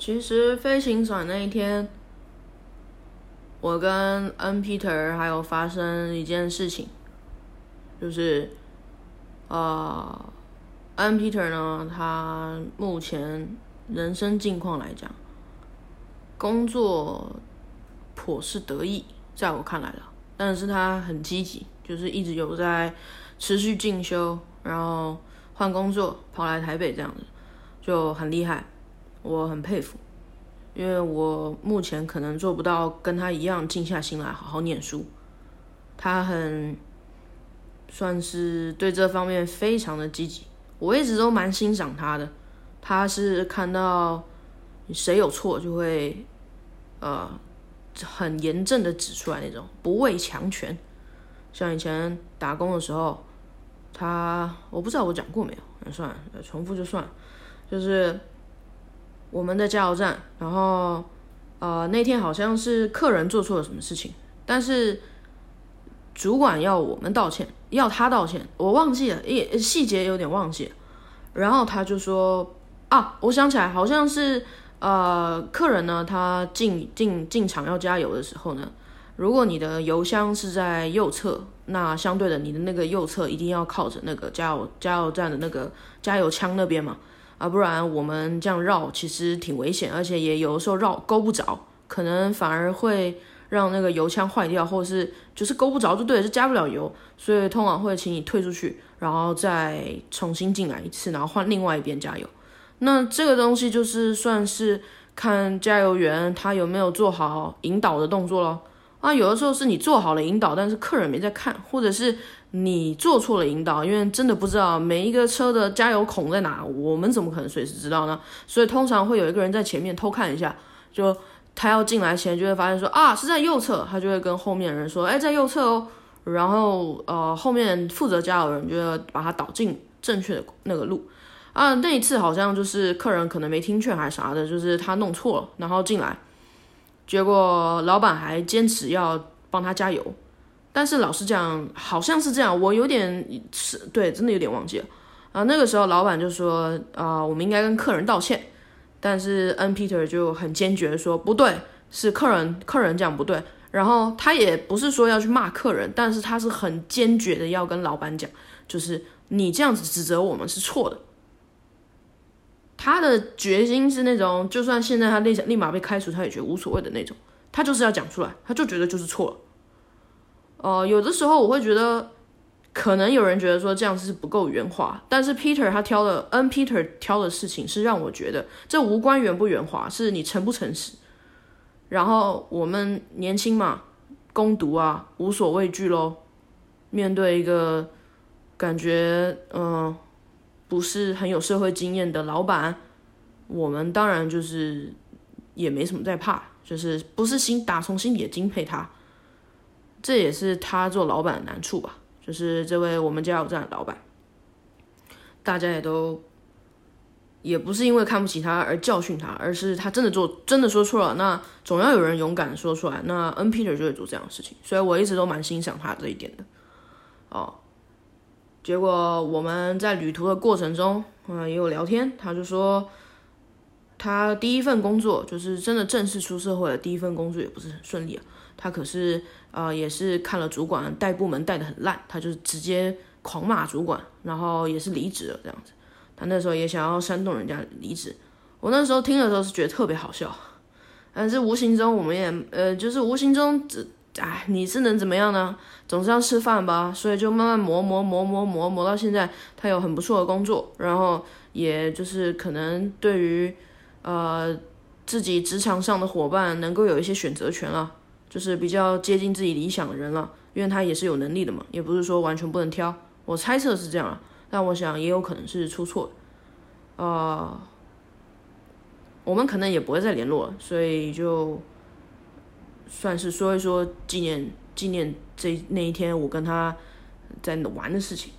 其实飞行伞那一天，我跟 N Peter 还有发生一件事情，就是，呃，N Peter 呢，他目前人生境况来讲，工作颇是得意，在我看来了，但是他很积极，就是一直有在持续进修，然后换工作，跑来台北这样子，就很厉害。我很佩服，因为我目前可能做不到跟他一样静下心来好好念书。他很算是对这方面非常的积极，我一直都蛮欣赏他的。他是看到谁有错就会呃很严正的指出来那种，不畏强权。像以前打工的时候，他我不知道我讲过没有，那算了，重复就算了，就是。我们的加油站，然后呃那天好像是客人做错了什么事情，但是主管要我们道歉，要他道歉，我忘记了，也细节有点忘记了。然后他就说啊，我想起来，好像是呃客人呢，他进进进厂要加油的时候呢，如果你的油箱是在右侧，那相对的你的那个右侧一定要靠着那个加油加油站的那个加油枪那边嘛。啊，不然我们这样绕其实挺危险，而且也有的时候绕勾不着，可能反而会让那个油枪坏掉，或者是就是勾不着就对了，是加不了油，所以通常会请你退出去，然后再重新进来一次，然后换另外一边加油。那这个东西就是算是看加油员他有没有做好引导的动作咯。啊，有的时候是你做好了引导，但是客人没在看，或者是。你做错了引导，因为真的不知道每一个车的加油孔在哪，我们怎么可能随时知道呢？所以通常会有一个人在前面偷看一下，就他要进来前就会发现说啊是在右侧，他就会跟后面的人说，哎在右侧哦，然后呃后面负责加油的人就要把他导进正确的那个路啊。那一次好像就是客人可能没听劝还是啥的，就是他弄错了，然后进来，结果老板还坚持要帮他加油。但是老实讲，好像是这样，我有点是对，真的有点忘记了啊。那个时候老板就说啊，我们应该跟客人道歉。但是 N Peter 就很坚决说不对，是客人客人讲不对。然后他也不是说要去骂客人，但是他是很坚决的要跟老板讲，就是你这样子指责我们是错的。他的决心是那种，就算现在他立立马被开除，他也觉得无所谓的那种。他就是要讲出来，他就觉得就是错了。呃，有的时候我会觉得，可能有人觉得说这样是不够圆滑，但是 Peter 他挑的，N Peter 挑的事情是让我觉得这无关圆不圆滑，是你诚不诚实。然后我们年轻嘛，攻读啊，无所畏惧喽。面对一个感觉嗯不是很有社会经验的老板，我们当然就是也没什么在怕，就是不是心打从心底敬佩他。这也是他做老板的难处吧，就是这位我们加油站的老板，大家也都也不是因为看不起他而教训他，而是他真的做真的说错了，那总要有人勇敢说出来。那 N Peter 就会做这样的事情，所以我一直都蛮欣赏他这一点的。哦，结果我们在旅途的过程中，嗯，也有聊天，他就说他第一份工作就是真的正式出社会的第一份工作也不是很顺利啊。他可是呃，也是看了主管带部门带的很烂，他就直接狂骂主管，然后也是离职了这样子。他那时候也想要煽动人家离职，我那时候听的时候是觉得特别好笑，但是无形中我们也呃，就是无形中只哎，你是能怎么样呢？总是要吃饭吧，所以就慢慢磨磨磨磨磨磨到现在，他有很不错的工作，然后也就是可能对于呃自己职场上的伙伴能够有一些选择权了。就是比较接近自己理想的人了，因为他也是有能力的嘛，也不是说完全不能挑。我猜测是这样啊，但我想也有可能是出错。呃，我们可能也不会再联络了，所以就算是说一说纪念纪念这那一天我跟他在玩的事情。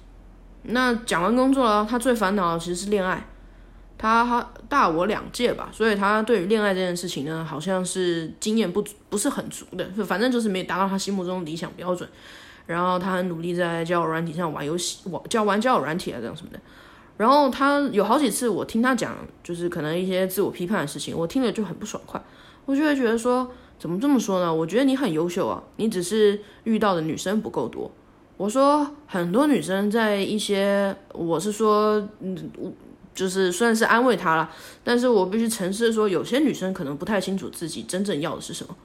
那讲完工作了，他最烦恼的其实是恋爱。他大我两届吧，所以他对于恋爱这件事情呢，好像是经验不不是很足的，反正就是没达到他心目中理想标准。然后他很努力在交友软体上玩游戏，玩教玩交友软体啊这样什么的。然后他有好几次我听他讲，就是可能一些自我批判的事情，我听了就很不爽快，我就会觉得说，怎么这么说呢？我觉得你很优秀啊，你只是遇到的女生不够多。我说很多女生在一些，我是说，嗯，我就是算是安慰她了，但是我必须诚实的说，有些女生可能不太清楚自己真正要的是什么。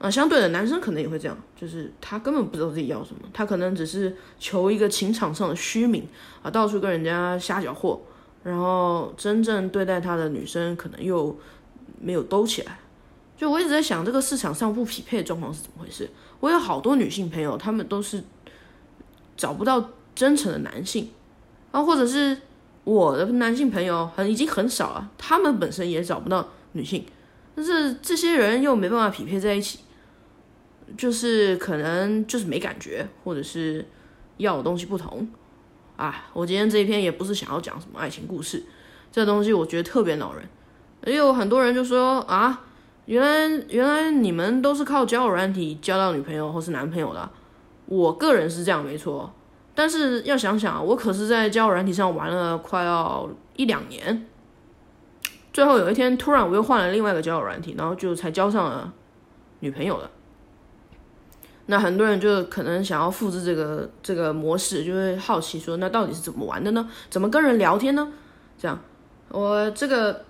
啊，相对的男生可能也会这样，就是他根本不知道自己要什么，他可能只是求一个情场上的虚名啊，到处跟人家瞎搅和，然后真正对待他的女生可能又没有兜起来。就我一直在想，这个市场上不匹配的状况是怎么回事？我有好多女性朋友，她们都是。找不到真诚的男性，啊，或者是我的男性朋友很已经很少了，他们本身也找不到女性，但是这些人又没办法匹配在一起，就是可能就是没感觉，或者是要的东西不同，啊，我今天这一篇也不是想要讲什么爱情故事，这东西我觉得特别恼人，也有很多人就说啊，原来原来你们都是靠交友软体交到女朋友或是男朋友的。我个人是这样没错，但是要想想，我可是在交友软体上玩了快要一两年，最后有一天突然我又换了另外一个交友软体，然后就才交上了女朋友的。那很多人就可能想要复制这个这个模式，就会好奇说，那到底是怎么玩的呢？怎么跟人聊天呢？这样，我这个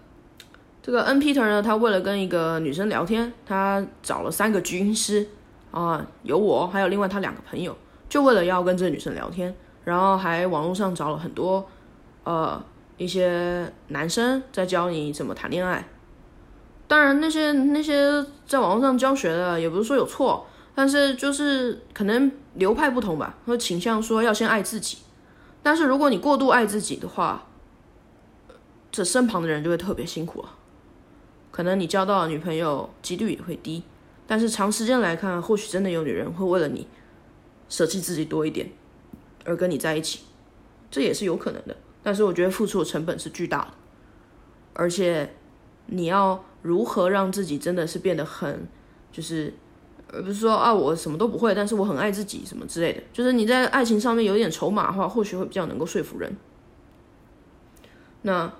这个 N Peter 呢，他为了跟一个女生聊天，他找了三个军师。啊，有我，还有另外他两个朋友，就为了要跟这个女生聊天，然后还网络上找了很多，呃，一些男生在教你怎么谈恋爱。当然，那些那些在网络上教学的，也不是说有错，但是就是可能流派不同吧，会倾向说要先爱自己。但是如果你过度爱自己的话，这身旁的人就会特别辛苦了，可能你交到的女朋友几率也会低。但是长时间来看，或许真的有女人会为了你舍弃自己多一点，而跟你在一起，这也是有可能的。但是我觉得付出的成本是巨大的，而且你要如何让自己真的是变得很，就是而不是说啊我什么都不会，但是我很爱自己什么之类的。就是你在爱情上面有点筹码的话，或许会比较能够说服人。那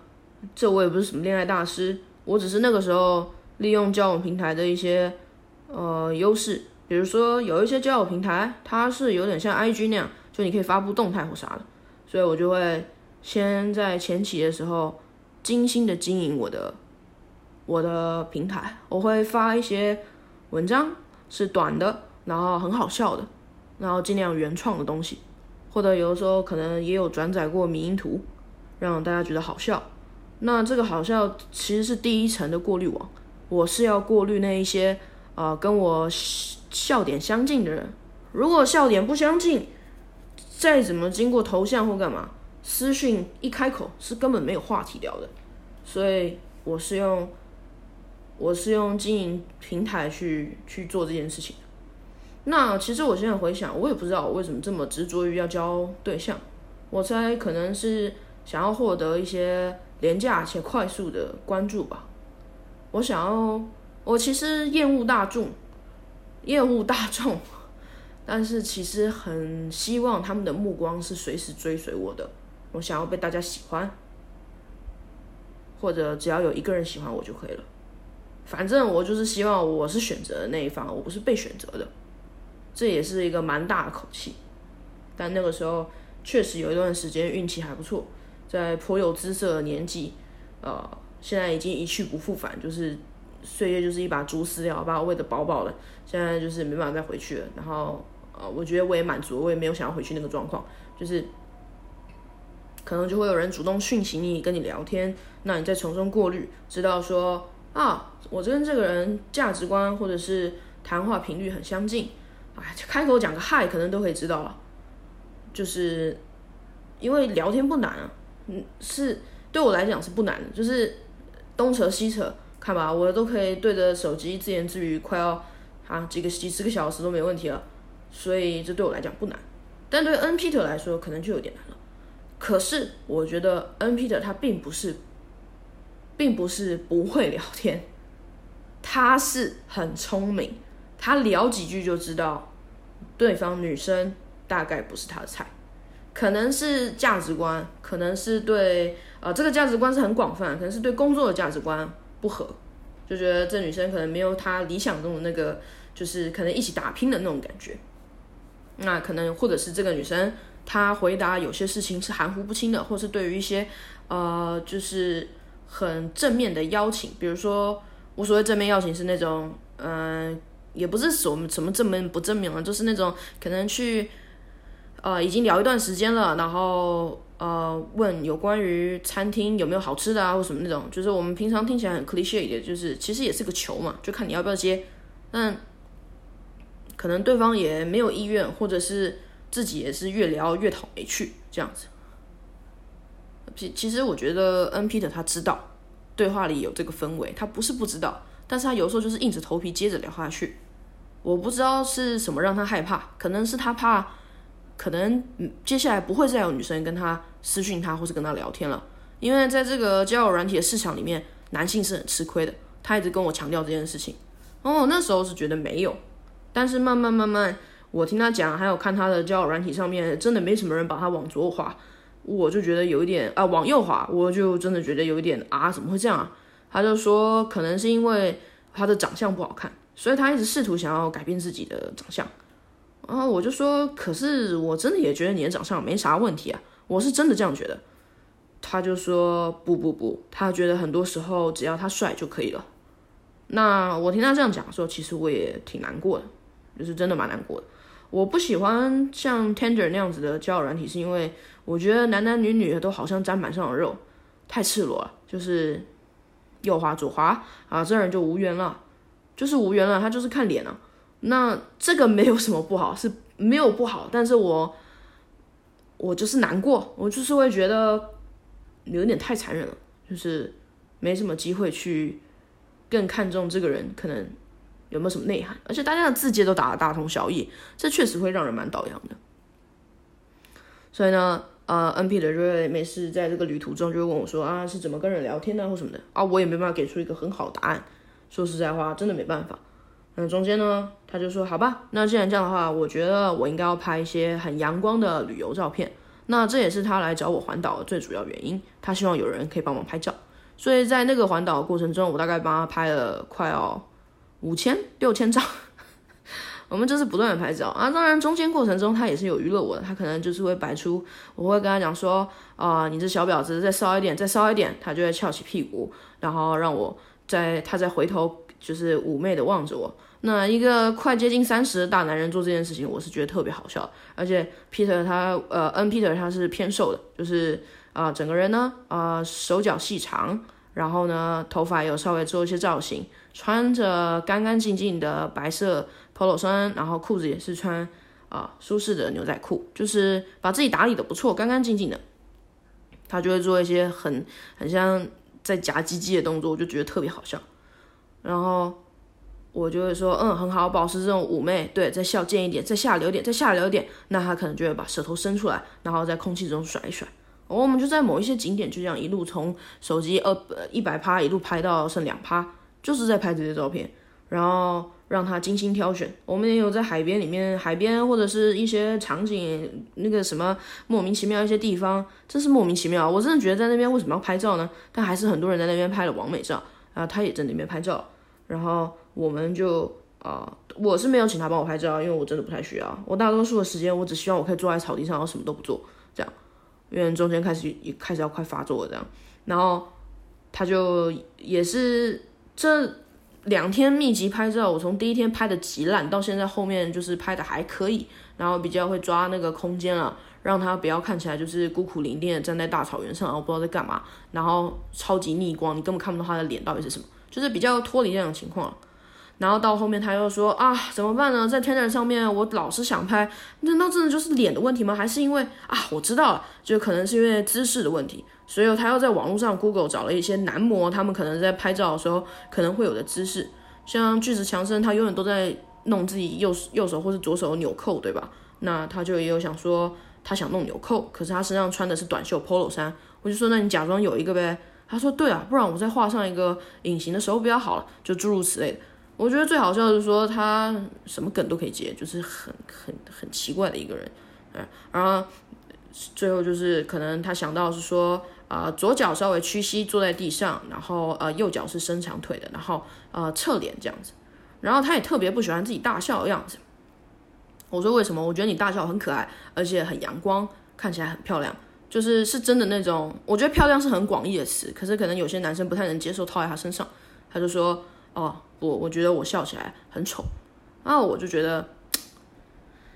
这我也不是什么恋爱大师，我只是那个时候利用交友平台的一些。呃，优势，比如说有一些交友平台，它是有点像 IG 那样，就你可以发布动态或啥的，所以我就会先在前期的时候精心的经营我的我的平台，我会发一些文章，是短的，然后很好笑的，然后尽量原创的东西，或者有的时候可能也有转载过迷因图，让大家觉得好笑。那这个好笑其实是第一层的过滤网，我是要过滤那一些。啊，跟我笑点相近的人，如果笑点不相近，再怎么经过头像或干嘛，私讯一开口是根本没有话题聊的。所以我是用，我是用经营平台去去做这件事情。那其实我现在回想，我也不知道我为什么这么执着于要交对象。我猜可能是想要获得一些廉价且快速的关注吧。我想要。我其实厌恶大众，厌恶大众，但是其实很希望他们的目光是随时追随我的。我想要被大家喜欢，或者只要有一个人喜欢我就可以了。反正我就是希望我是选择的那一方，我不是被选择的。这也是一个蛮大的口气。但那个时候确实有一段时间运气还不错，在颇有姿色的年纪，呃，现在已经一去不复返，就是。岁月就是一把猪饲料，把我喂得饱饱的，现在就是没办法再回去了。然后，呃，我觉得我也满足，我也没有想要回去那个状况，就是可能就会有人主动讯息你，跟你聊天，那你再从中过滤，知道说啊，我跟这个人价值观或者是谈话频率很相近，哎，开口讲个嗨，可能都可以知道了。就是因为聊天不难啊，嗯，是对我来讲是不难的，就是东扯西扯。看吧，我都可以对着手机自言自语，快要啊几个几十个小时都没问题了，所以这对我来讲不难，但对 N Peter 来说可能就有点难了。可是我觉得 N Peter 他并不是，并不是不会聊天，他是很聪明，他聊几句就知道对方女生大概不是他的菜，可能是价值观，可能是对呃这个价值观是很广泛，可能是对工作的价值观不合，就觉得这女生可能没有她理想中的那个，就是可能一起打拼的那种感觉。那可能或者是这个女生她回答有些事情是含糊不清的，或是对于一些呃就是很正面的邀请，比如说我所谓正面邀请是那种嗯也不是什么什么正面不正面了，就是那种可能去。呃，已经聊一段时间了，然后呃，问有关于餐厅有没有好吃的啊，或什么那种，就是我们平常听起来很 cliche 的，就是其实也是个球嘛，就看你要不要接。但可能对方也没有意愿，或者是自己也是越聊越讨没趣这样子。其其实我觉得 N P 的他知道对话里有这个氛围，他不是不知道，但是他有时候就是硬着头皮接着聊下去。我不知道是什么让他害怕，可能是他怕。可能接下来不会再有女生跟他私讯他或是跟他聊天了，因为在这个交友软体的市场里面，男性是很吃亏的。他一直跟我强调这件事情，哦，那时候是觉得没有，但是慢慢慢慢，我听他讲，还有看他的交友软体上面，真的没什么人把他往左滑，我就觉得有一点啊，往右滑，我就真的觉得有一点啊，怎么会这样啊？他就说可能是因为他的长相不好看，所以他一直试图想要改变自己的长相。然后我就说，可是我真的也觉得你的长相没啥问题啊，我是真的这样觉得。他就说不不不，他觉得很多时候只要他帅就可以了。那我听他这样讲的时候，其实我也挺难过的，就是真的蛮难过的。我不喜欢像 Tender 那样子的交友软体，是因为我觉得男男女女都好像砧板上的肉，太赤裸了，就是右滑左滑啊，这人就无缘了，就是无缘了，他就是看脸啊。那这个没有什么不好，是没有不好，但是我我就是难过，我就是会觉得有点太残忍了，就是没什么机会去更看重这个人可能有没有什么内涵，而且大家的字节都打的大同小异，这确实会让人蛮倒洋的。所以呢，呃，N P 的就会每次在这个旅途中就会问我说啊，是怎么跟人聊天呢，或什么的啊，我也没办法给出一个很好的答案。说实在话，真的没办法。那中间呢，他就说好吧，那既然这样的话，我觉得我应该要拍一些很阳光的旅游照片。那这也是他来找我环岛的最主要原因，他希望有人可以帮忙拍照。所以在那个环岛的过程中，我大概帮他拍了快要五千六千张。我们就是不断的拍照啊，当然中间过程中他也是有娱乐我的，他可能就是会摆出，我会跟他讲说啊，你这小婊子再骚一点，再骚一点，他就会翘起屁股，然后让我在他再回头就是妩媚的望着我。那一个快接近三十的大男人做这件事情，我是觉得特别好笑。而且 Peter 他呃，N Peter 他是偏瘦的，就是啊，整个人呢啊，手脚细长，然后呢，头发有稍微做一些造型，穿着干干净净的白色 Polo 衫，然后裤子也是穿啊舒适的牛仔裤，就是把自己打理的不错，干干净净的。他就会做一些很很像在夹鸡鸡的动作，我就觉得特别好笑。然后。我就会说，嗯，很好，保持这种妩媚，对，再笑贱一点，再下流点，再下流点，那他可能就会把舌头伸出来，然后在空气中甩一甩。我们就在某一些景点，就这样一路从手机二一百趴一路拍到剩两趴，就是在拍这些照片，然后让他精心挑选。我们也有在海边里面，海边或者是一些场景，那个什么莫名其妙一些地方，真是莫名其妙。我真的觉得在那边为什么要拍照呢？但还是很多人在那边拍了完美照，然后他也在那边拍照，然后。我们就啊，我是没有请他帮我拍照，因为我真的不太需要。我大多数的时间，我只希望我可以坐在草地上，然后什么都不做，这样。因为中间开始也开始要快发作了，这样。然后他就也是这两天密集拍照，我从第一天拍的极烂，到现在后面就是拍的还可以，然后比较会抓那个空间了，让他不要看起来就是孤苦伶仃的站在大草原上，然后不知道在干嘛，然后超级逆光，你根本看不到他的脸到底是什么，就是比较脱离这种情况了。然后到后面他又说啊，怎么办呢？在 Tinder 上面，我老是想拍，难道真的就是脸的问题吗？还是因为啊，我知道了，就可能是因为姿势的问题，所以他又在网络上 Google 找了一些男模，他们可能在拍照的时候可能会有的姿势，像巨石强森，他永远都在弄自己右右手或是左手纽扣，对吧？那他就也有想说，他想弄纽扣，可是他身上穿的是短袖 Polo 衫，我就说，那你假装有一个呗。他说，对啊，不然我再画上一个隐形的手表好了，就诸如此类的。我觉得最好笑的是说他什么梗都可以接，就是很很很奇怪的一个人，嗯，然后最后就是可能他想到是说，呃，左脚稍微屈膝坐在地上，然后呃右脚是伸长腿的，然后呃侧脸这样子，然后他也特别不喜欢自己大笑的样子。我说为什么？我觉得你大笑很可爱，而且很阳光，看起来很漂亮，就是是真的那种。我觉得漂亮是很广义的词，可是可能有些男生不太能接受套在他身上。他就说，哦，我我觉得我笑起来很丑，然后我就觉得。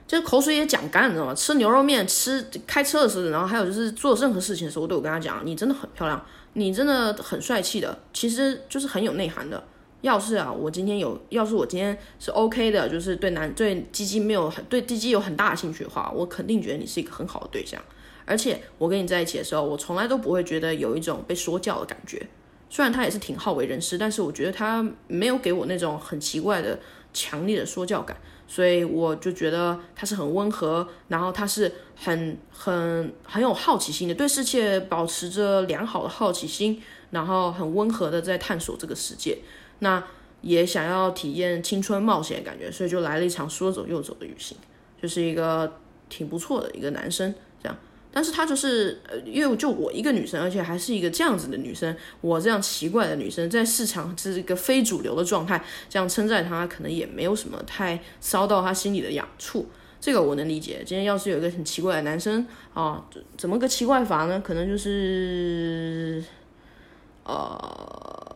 就是口水也讲干，你知道吗？吃牛肉面、吃开车的时候，然后还有就是做任何事情的时候，我都有跟他讲，你真的很漂亮，你真的很帅气的，其实就是很有内涵的。要是啊，我今天有，要是我今天是 OK 的，就是对男对鸡鸡没有很对鸡鸡有很大的兴趣的话，我肯定觉得你是一个很好的对象。而且我跟你在一起的时候，我从来都不会觉得有一种被说教的感觉。虽然他也是挺好为人师，但是我觉得他没有给我那种很奇怪的强烈的说教感。所以我就觉得他是很温和，然后他是很很很有好奇心的，对世界保持着良好的好奇心，然后很温和的在探索这个世界，那也想要体验青春冒险的感觉，所以就来了一场说走就走的旅行，就是一个挺不错的一个男生。但是她就是，呃，因为就我一个女生，而且还是一个这样子的女生，我这样奇怪的女生，在市场是一个非主流的状态，这样称赞她，可能也没有什么太骚到她心里的痒处，这个我能理解。今天要是有一个很奇怪的男生啊，怎么个奇怪法呢？可能就是，呃。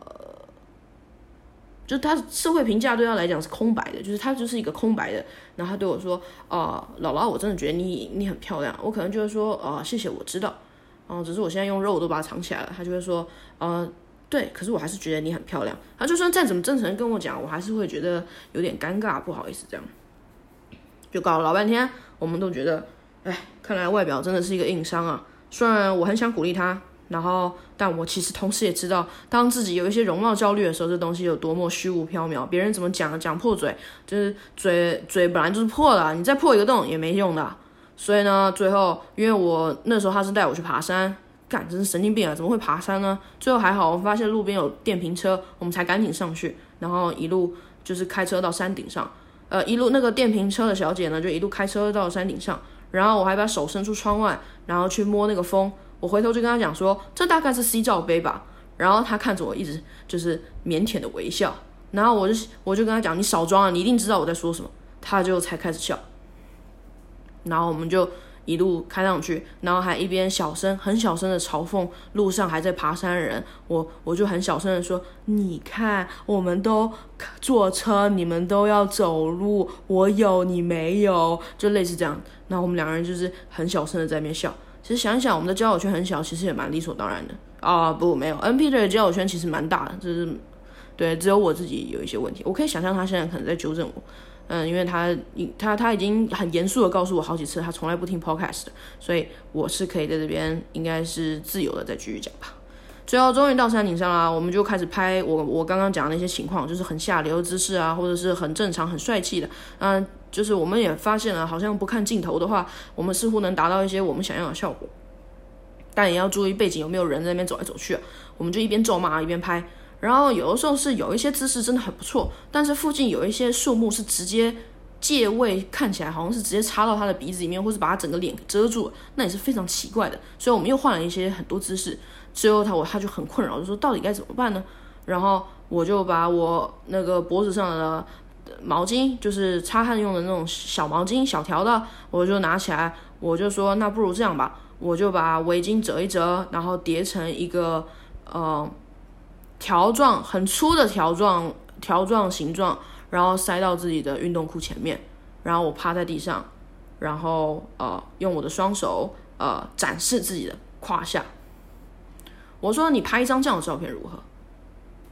就他社会评价对他来讲是空白的，就是他就是一个空白的。然后他对我说：“啊，姥姥，我真的觉得你你很漂亮。”我可能就会说：“啊，谢谢，我知道。”哦，只是我现在用肉都把它藏起来了。他就会说：“呃，对，可是我还是觉得你很漂亮。”他就算再怎么真诚跟我讲，我还是会觉得有点尴尬，不好意思这样。就搞了老半天，我们都觉得，哎，看来外表真的是一个硬伤啊。虽然我很想鼓励他。然后，但我其实同时也知道，当自己有一些容貌焦虑的时候，这东西有多么虚无缥缈。别人怎么讲，讲破嘴，就是嘴嘴本来就是破的，你再破一个洞也没用的。所以呢，最后因为我那时候他是带我去爬山，干真是神经病啊！怎么会爬山呢？最后还好，我发现路边有电瓶车，我们才赶紧上去，然后一路就是开车到山顶上。呃，一路那个电瓶车的小姐呢，就一路开车到山顶上，然后我还把手伸出窗外，然后去摸那个风。我回头就跟他讲说，这大概是 C 罩杯吧。然后他看着我，一直就是腼腆的微笑。然后我就我就跟他讲，你少装啊，你一定知道我在说什么。他就才开始笑。然后我们就一路开上去，然后还一边小声、很小声的嘲讽路上还在爬山的人。我我就很小声的说，你看，我们都坐车，你们都要走路，我有你没有，就类似这样。然后我们两个人就是很小声的在那边笑。其实想想，我们的交友圈很小，其实也蛮理所当然的啊。不，没有，N P 的交友圈其实蛮大的，就是对，只有我自己有一些问题。我可以想象他现在可能在纠正我，嗯，因为他他他已经很严肃的告诉我好几次，他从来不听 podcast，所以我是可以在这边应该是自由的再继续讲吧。最后终于到山顶上啦，我们就开始拍我我刚刚讲的那些情况，就是很下流的姿势啊，或者是很正常很帅气的，嗯，就是我们也发现了，好像不看镜头的话，我们似乎能达到一些我们想要的效果，但也要注意背景有没有人在那边走来走去。我们就一边咒骂一边拍，然后有的时候是有一些姿势真的很不错，但是附近有一些树木是直接借位，看起来好像是直接插到他的鼻子里面，或是把他整个脸遮住，那也是非常奇怪的。所以我们又换了一些很多姿势。最后他我他就很困扰，就说到底该怎么办呢？然后我就把我那个脖子上的毛巾，就是擦汗用的那种小毛巾，小条的，我就拿起来，我就说那不如这样吧，我就把围巾折一折，然后叠成一个呃条状，很粗的条状条状形状，然后塞到自己的运动裤前面，然后我趴在地上，然后呃用我的双手呃展示自己的胯下。我说你拍一张这样的照片如何？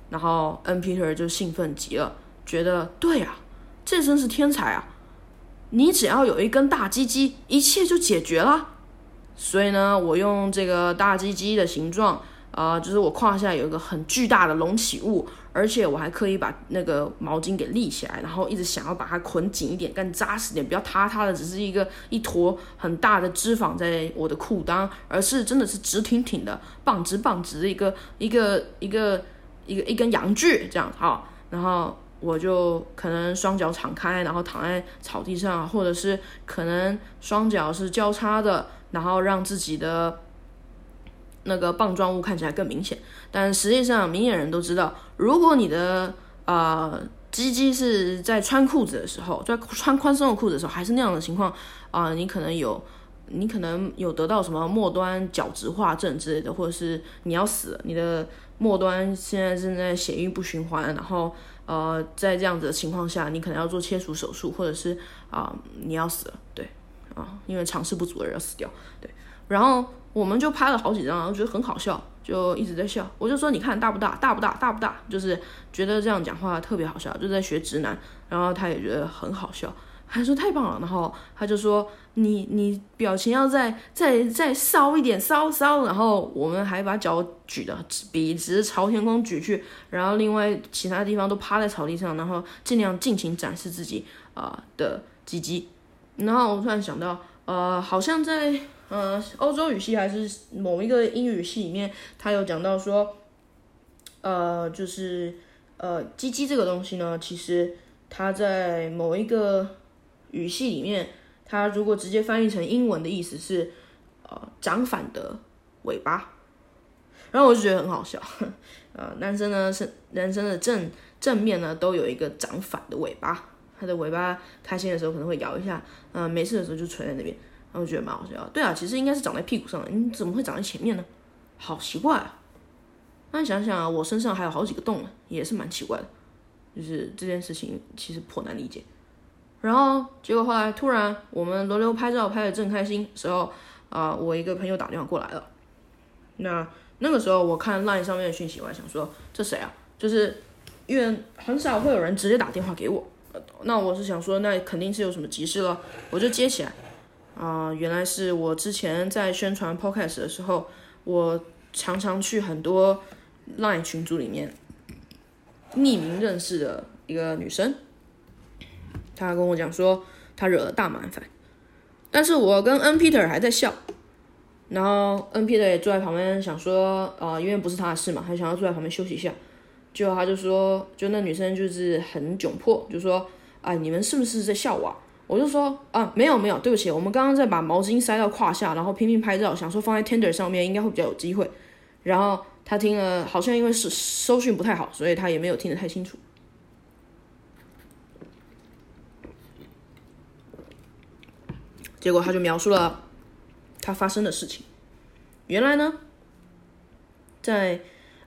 然后 N Peter 就兴奋极了，觉得对啊，这真是天才啊！你只要有一根大鸡鸡，一切就解决了。所以呢，我用这个大鸡鸡的形状。啊，就是我胯下有一个很巨大的隆起物，而且我还刻意把那个毛巾给立起来，然后一直想要把它捆紧一点，更扎实点，不要塌塌的，只是一个一坨很大的脂肪在我的裤裆，而是真的是直挺挺的、棒直棒直的一个一个一个一个一根阳具这样好，然后我就可能双脚敞开，然后躺在草地上，或者是可能双脚是交叉的。然后让自己的那个棒状物看起来更明显。但实际上，明眼人都知道，如果你的呃鸡鸡是在穿裤子的时候，在穿宽松的裤子的时候，还是那样的情况啊，你可能有。你可能有得到什么末端角质化症之类的，或者是你要死了，你的末端现在正在血液不循环，然后呃，在这样子的情况下，你可能要做切除手术，或者是啊你要死了，对啊，因为尝试不足而要死掉，对。然后我们就拍了好几张，然后觉得很好笑，就一直在笑。我就说你看大不大，大不大，大不大，就是觉得这样讲话特别好笑，就在学直男，然后他也觉得很好笑。他说太棒了，然后他就说你你表情要再再再骚一点，骚骚，然后我们还把脚举的笔直朝天空举去，然后另外其他地方都趴在草地上，然后尽量尽情展示自己啊的鸡鸡。然后我突然想到，呃，好像在呃欧洲语系还是某一个英语系里面，他有讲到说，呃，就是呃鸡鸡这个东西呢，其实它在某一个语系里面，它如果直接翻译成英文的意思是，呃，长反的尾巴，然后我就觉得很好笑，呃，男生呢是男生的正正面呢都有一个长反的尾巴，他的尾巴开心的时候可能会摇一下，嗯，没事的时候就垂在那边，然后我觉得蛮好笑。对啊，其实应该是长在屁股上的，你怎么会长在前面呢？好奇怪啊！那你想想啊，我身上还有好几个洞呢，也是蛮奇怪的，就是这件事情其实颇难理解。然后结果后来突然我们轮流拍照拍的正开心时候，啊，我一个朋友打电话过来了。那那个时候我看 LINE 上面的讯息，我还想说这谁啊？就是因为很少会有人直接打电话给我。那我是想说那肯定是有什么急事了，我就接起来。啊，原来是我之前在宣传 Podcast 的时候，我常常去很多 LINE 群组里面匿名认识的一个女生。他跟我讲说他惹了大麻烦，但是我跟 N Peter 还在笑，然后 N Peter 也坐在旁边想说，啊，因为不是他的事嘛，还想要坐在旁边休息一下。结果他就说，就那女生就是很窘迫，就说，啊，你们是不是在笑我？我就说，啊，没有没有，对不起，我们刚刚在把毛巾塞到胯下，然后拼命拍照，想说放在 Tender 上面应该会比较有机会。然后他听了，好像因为是收讯不太好，所以他也没有听得太清楚。结果他就描述了他发生的事情。原来呢，在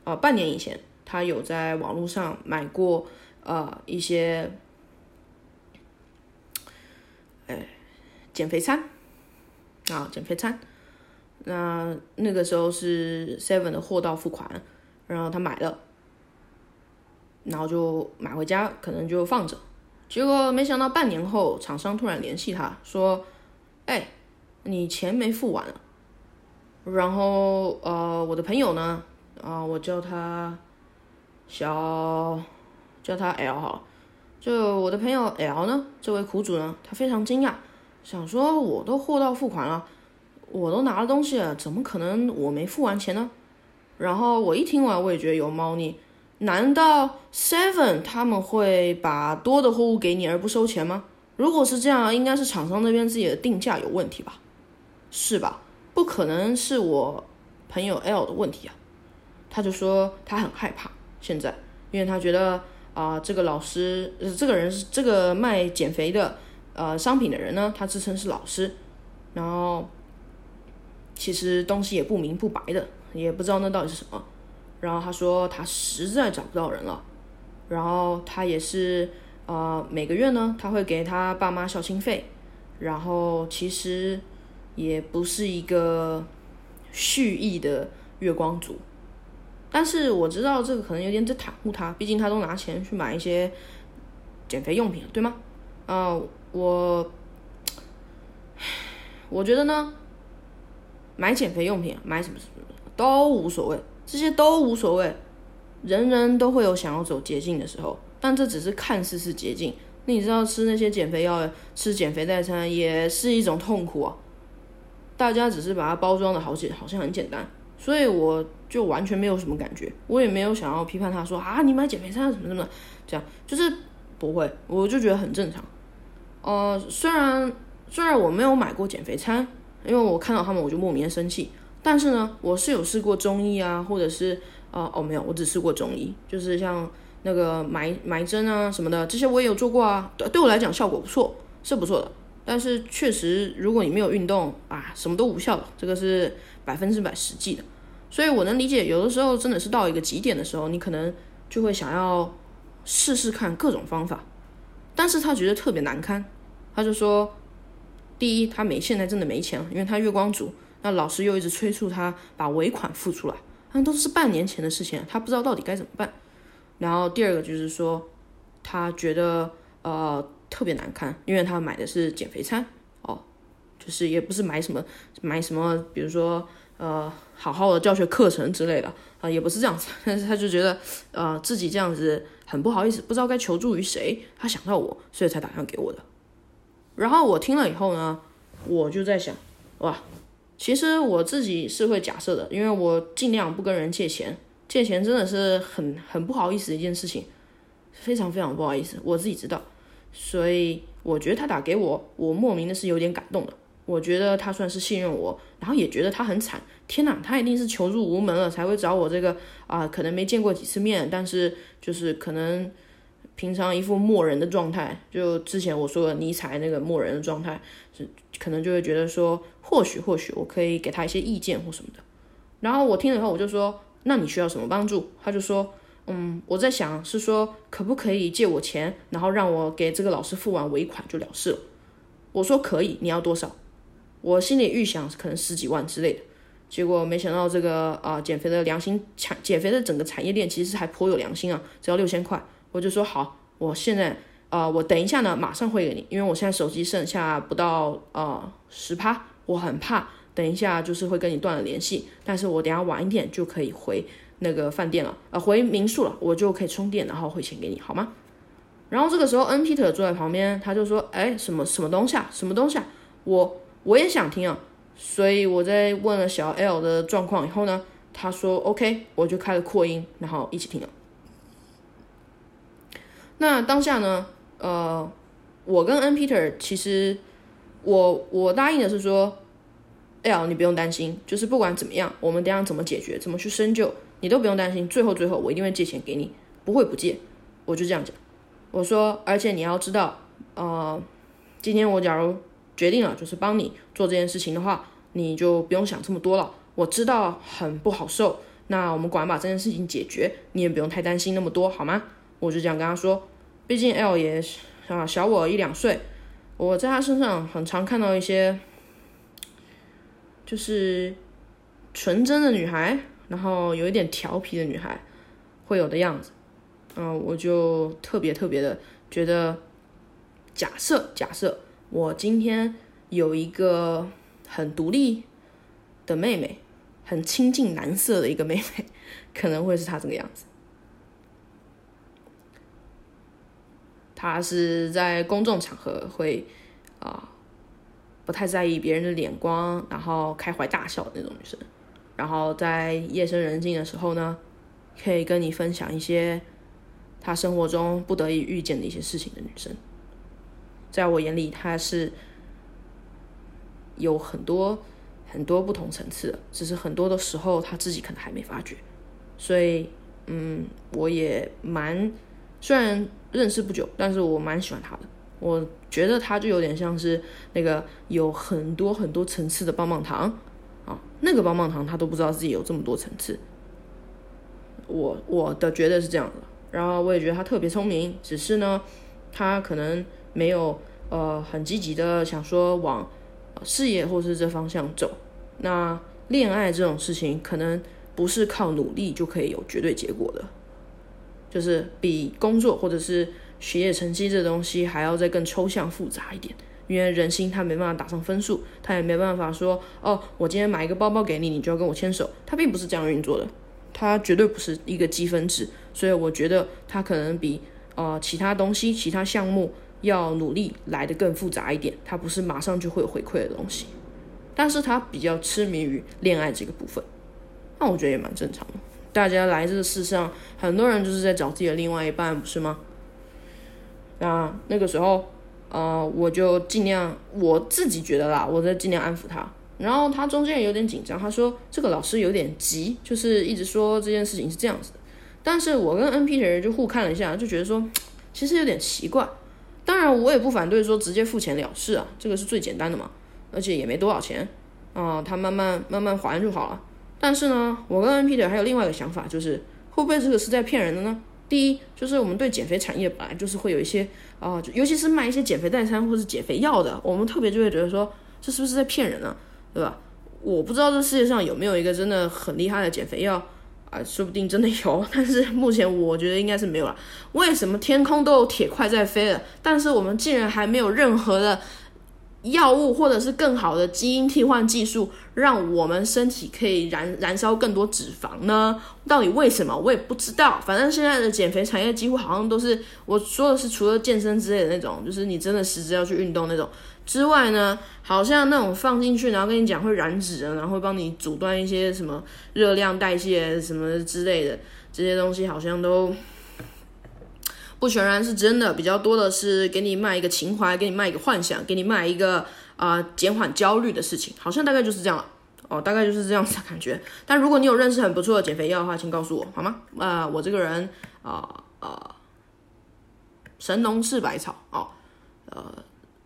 呃半年以前，他有在网络上买过呃一些，哎，减肥餐啊，减肥餐。那那个时候是 Seven 的货到付款，然后他买了，然后就买回家，可能就放着。结果没想到半年后，厂商突然联系他说。哎，你钱没付完，然后呃，我的朋友呢，啊，我叫他小，叫他 L 好了，就我的朋友 L 呢，这位苦主呢，他非常惊讶，想说我都货到付款了，我都拿了东西了，怎么可能我没付完钱呢？然后我一听完，我也觉得有猫腻，难道 Seven 他们会把多的货物给你而不收钱吗？如果是这样，应该是厂商那边自己的定价有问题吧，是吧？不可能是我朋友 L 的问题啊。他就说他很害怕现在，因为他觉得啊，这个老师，这个人是这个卖减肥的呃商品的人呢，他自称是老师，然后其实东西也不明不白的，也不知道那到底是什么。然后他说他实在找不到人了，然后他也是。呃，每个月呢，他会给他爸妈孝心费，然后其实也不是一个蓄意的月光族，但是我知道这个可能有点在袒护他，毕竟他都拿钱去买一些减肥用品，对吗？啊，我我觉得呢，买减肥用品，买什么什么都无所谓，这些都无所谓，人人都会有想要走捷径的时候。但这只是看似是捷径，那你知道吃那些减肥药、吃减肥代餐也是一种痛苦啊。大家只是把它包装的好简，好像很简单，所以我就完全没有什么感觉，我也没有想要批判他说啊，你买减肥餐什么什么，这样就是不会，我就觉得很正常。呃，虽然虽然我没有买过减肥餐，因为我看到他们我就莫名的生气。但是呢，我是有试过中医啊，或者是呃哦没有，我只试过中医，就是像那个埋埋针啊什么的，这些我也有做过啊。对对我来讲效果不错，是不错的。但是确实，如果你没有运动啊，什么都无效的，这个是百分之百实际的。所以我能理解，有的时候真的是到一个极点的时候，你可能就会想要试试看各种方法。但是他觉得特别难堪，他就说，第一，他没现在真的没钱了，因为他月光族，那老师又一直催促他把尾款付出来，那都是半年前的事情，他不知道到底该怎么办。然后第二个就是说，他觉得呃。特别难看，因为他买的是减肥餐哦，就是也不是买什么买什么，比如说呃好好的教学课程之类的啊，也不是这样子，但是他就觉得呃自己这样子很不好意思，不知道该求助于谁，他想到我，所以才打电话给我的。然后我听了以后呢，我就在想，哇，其实我自己是会假设的，因为我尽量不跟人借钱，借钱真的是很很不好意思的一件事情，非常非常不好意思，我自己知道。所以我觉得他打给我，我莫名的是有点感动的。我觉得他算是信任我，然后也觉得他很惨。天哪，他一定是求助无门了才会找我这个啊，可能没见过几次面，但是就是可能平常一副默人的状态。就之前我说的尼采那个默人的状态，是可能就会觉得说，或许或许我可以给他一些意见或什么的。然后我听了以后，我就说，那你需要什么帮助？他就说。嗯，我在想是说可不可以借我钱，然后让我给这个老师付完尾款就了事了。我说可以，你要多少？我心里预想可能十几万之类的。结果没想到这个啊，减肥的良心产，减肥的整个产业链其实还颇有良心啊，只要六千块。我就说好，我现在啊，我等一下呢，马上汇给你，因为我现在手机剩下不到呃十趴，我很怕等一下就是会跟你断了联系，但是我等下晚一点就可以回。那个饭店了，呃，回民宿了，我就可以充电，然后汇钱给你，好吗？然后这个时候，N Peter 坐在旁边，他就说：“哎，什么什么东西啊？什么东西啊？我我也想听啊。”所以我在问了小 L 的状况以后呢，他说：“OK，我就开了扩音，然后一起听了。”那当下呢，呃，我跟 N Peter 其实，我我答应的是说，L 你不用担心，就是不管怎么样，我们等下怎么解决，怎么去深究。你都不用担心，最后最后我一定会借钱给你，不会不借，我就这样讲。我说，而且你要知道，呃，今天我假如决定了就是帮你做这件事情的话，你就不用想这么多了。我知道很不好受，那我们管把这件事情解决，你也不用太担心那么多，好吗？我就这样跟他说。毕竟 L 也啊小我一两岁，我在他身上很常看到一些，就是纯真的女孩。然后有一点调皮的女孩会有的样子，嗯，我就特别特别的觉得，假设假设我今天有一个很独立的妹妹，很亲近男色的一个妹妹，可能会是她这个样子。她是在公众场合会啊不太在意别人的眼光，然后开怀大笑的那种女生。然后在夜深人静的时候呢，可以跟你分享一些她生活中不得已遇见的一些事情的女生，在我眼里，她是有很多很多不同层次的，只是很多的时候她自己可能还没发觉。所以，嗯，我也蛮虽然认识不久，但是我蛮喜欢她的。我觉得他就有点像是那个有很多很多层次的棒棒糖。啊，那个棒棒糖他都不知道自己有这么多层次。我我的觉得是这样的，然后我也觉得他特别聪明，只是呢，他可能没有呃很积极的想说往事业或是这方向走。那恋爱这种事情，可能不是靠努力就可以有绝对结果的，就是比工作或者是学业成绩这东西还要再更抽象复杂一点。因为人心他没办法打上分数，他也没办法说哦，我今天买一个包包给你，你就要跟我牵手，他并不是这样运作的，他绝对不是一个积分制，所以我觉得他可能比呃其他东西、其他项目要努力来的更复杂一点，他不是马上就会有回馈的东西，但是他比较痴迷于恋爱这个部分，那我觉得也蛮正常的，大家来这个世上，很多人就是在找自己的另外一半，不是吗？那那个时候。呃，我就尽量我自己觉得啦，我在尽量安抚他。然后他中间有点紧张，他说这个老师有点急，就是一直说这件事情是这样子的。但是我跟 N P 的人就互看了一下，就觉得说其实有点奇怪。当然我也不反对说直接付钱了事啊，这个是最简单的嘛，而且也没多少钱啊，他慢慢慢慢还就好了。但是呢，我跟 N P 的还有另外一个想法，就是会不会这个是在骗人的呢？第一，就是我们对减肥产业本来就是会有一些啊，尤其是卖一些减肥代餐或者减肥药的，我们特别就会觉得说这是不是在骗人呢？对吧？我不知道这世界上有没有一个真的很厉害的减肥药啊，说不定真的有，但是目前我觉得应该是没有了。为什么天空都有铁块在飞了，但是我们竟然还没有任何的药物或者是更好的基因替换技术，让我们身体可以燃燃烧更多脂肪呢？到底为什么？我也不知道。反正现在的减肥产业几乎好像都是我说的是，除了健身之类的那种，就是你真的实质要去运动那种。之外呢，好像那种放进去，然后跟你讲会燃脂啊，然后会帮你阻断一些什么热量代谢什么之类的这些东西，好像都不全然是真的，比较多的是给你卖一个情怀，给你卖一个幻想，给你卖一个啊减缓焦虑的事情，好像大概就是这样了哦，大概就是这样子的感觉。但如果你有认识很不错的减肥药的话，请告诉我好吗？啊，我这个人啊啊，神农氏百草哦，呃。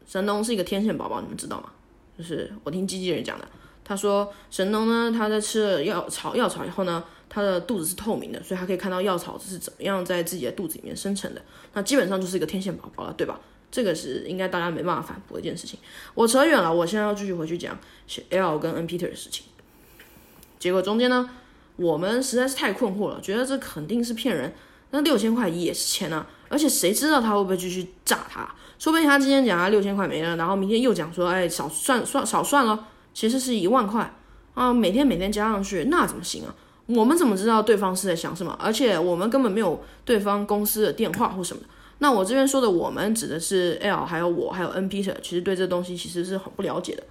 神农是一个天线宝宝，你们知道吗？就是我听机器人讲的。他说神农呢，他在吃了药草药草以后呢，他的肚子是透明的，所以他可以看到药草是怎么样在自己的肚子里面生成的。那基本上就是一个天线宝宝了，对吧？这个是应该大家没办法反驳一件事情。我扯远了，我现在要继续回去讲 L 跟 N Peter 的事情。结果中间呢，我们实在是太困惑了，觉得这肯定是骗人。那六千块也是钱啊，而且谁知道他会不会继续炸他？说不定他今天讲他六千块没了，然后明天又讲说，哎，少算算少算了，其实是一万块啊，每天每天加上去，那怎么行啊？我们怎么知道对方是在想什么？而且我们根本没有对方公司的电话或什么。那我这边说的我们指的是 L，还有我，还有 N Peter，其实对这东西其实是很不了解的。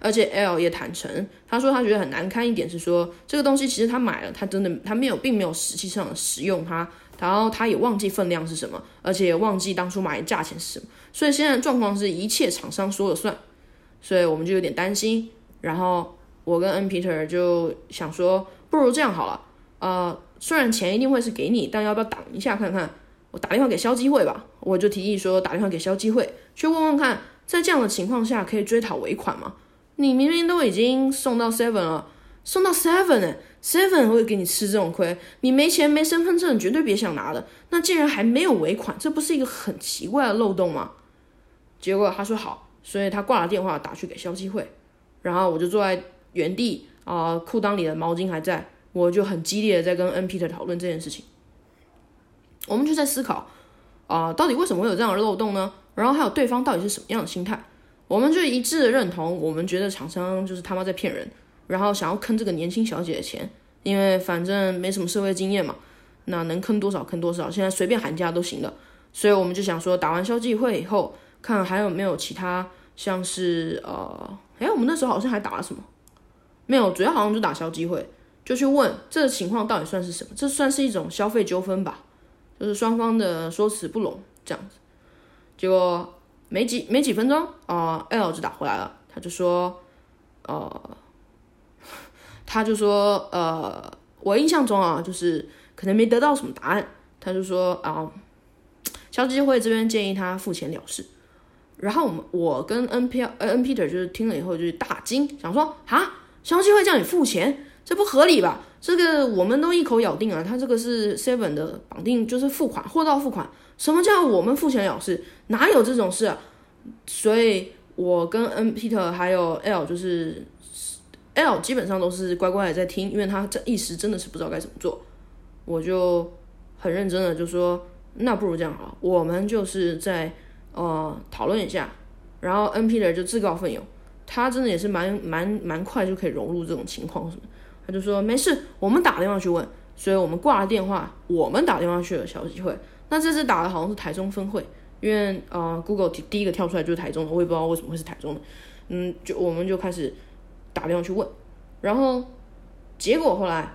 而且 L 也坦诚，他说他觉得很难堪一点是说，这个东西其实他买了，他真的他没有，并没有实际上使用它。然后他也忘记分量是什么，而且也忘记当初买的价钱是什么，所以现在状况是一切厂商说了算，所以我们就有点担心。然后我跟 N Peter 就想说，不如这样好了，呃，虽然钱一定会是给你，但要不要挡一下看看？我打电话给肖机会吧，我就提议说打电话给肖机会，去问问看，在这样的情况下可以追讨尾款吗？你明明都已经送到 Seven 了，送到 Seven 呢？Seven 会给你吃这种亏，你没钱没身份证，绝对别想拿的。那竟然还没有尾款，这不是一个很奇怪的漏洞吗？结果他说好，所以他挂了电话，打去给消基会。然后我就坐在原地啊，裤裆里的毛巾还在，我就很激烈的在跟 N P 的讨论这件事情。我们就在思考啊，到底为什么会有这样的漏洞呢？然后还有对方到底是什么样的心态？我们就一致的认同，我们觉得厂商就是他妈在骗人。然后想要坑这个年轻小姐的钱，因为反正没什么社会经验嘛，那能坑多少坑多少，现在随便喊价都行的。所以我们就想说，打完消季会以后，看还有没有其他像是呃，哎，我们那时候好像还打了什么？没有，主要好像就打消机会，就去问这个情况到底算是什么？这算是一种消费纠纷吧，就是双方的说辞不拢这样子。结果没几没几分钟啊，L 就打回来了，他就说，呃。他就说，呃，我印象中啊，就是可能没得到什么答案。他就说啊，消基会这边建议他付钱了事。然后我们我跟 N P N Peter 就是听了以后就是大惊，想说啊，消息会叫你付钱，这不合理吧？这个我们都一口咬定啊，他这个是 Seven 的绑定，就是付款货到付款。什么叫我们付钱了事？哪有这种事啊？所以我跟 N Peter 还有 L 就是。L 基本上都是乖乖的在听，因为他这一时真的是不知道该怎么做，我就很认真的就说，那不如这样好了，我们就是在呃讨论一下，然后 N Peter 就自告奋勇，他真的也是蛮蛮蛮快就可以融入这种情况什么，他就说没事，我们打电话去问，所以我们挂了电话，我们打电话去了小机会，那这次打的好像是台中分会，因为呃 Google 第一个跳出来就是台中的，我也不知道为什么会是台中的，嗯，就我们就开始。打电话去问，然后结果后来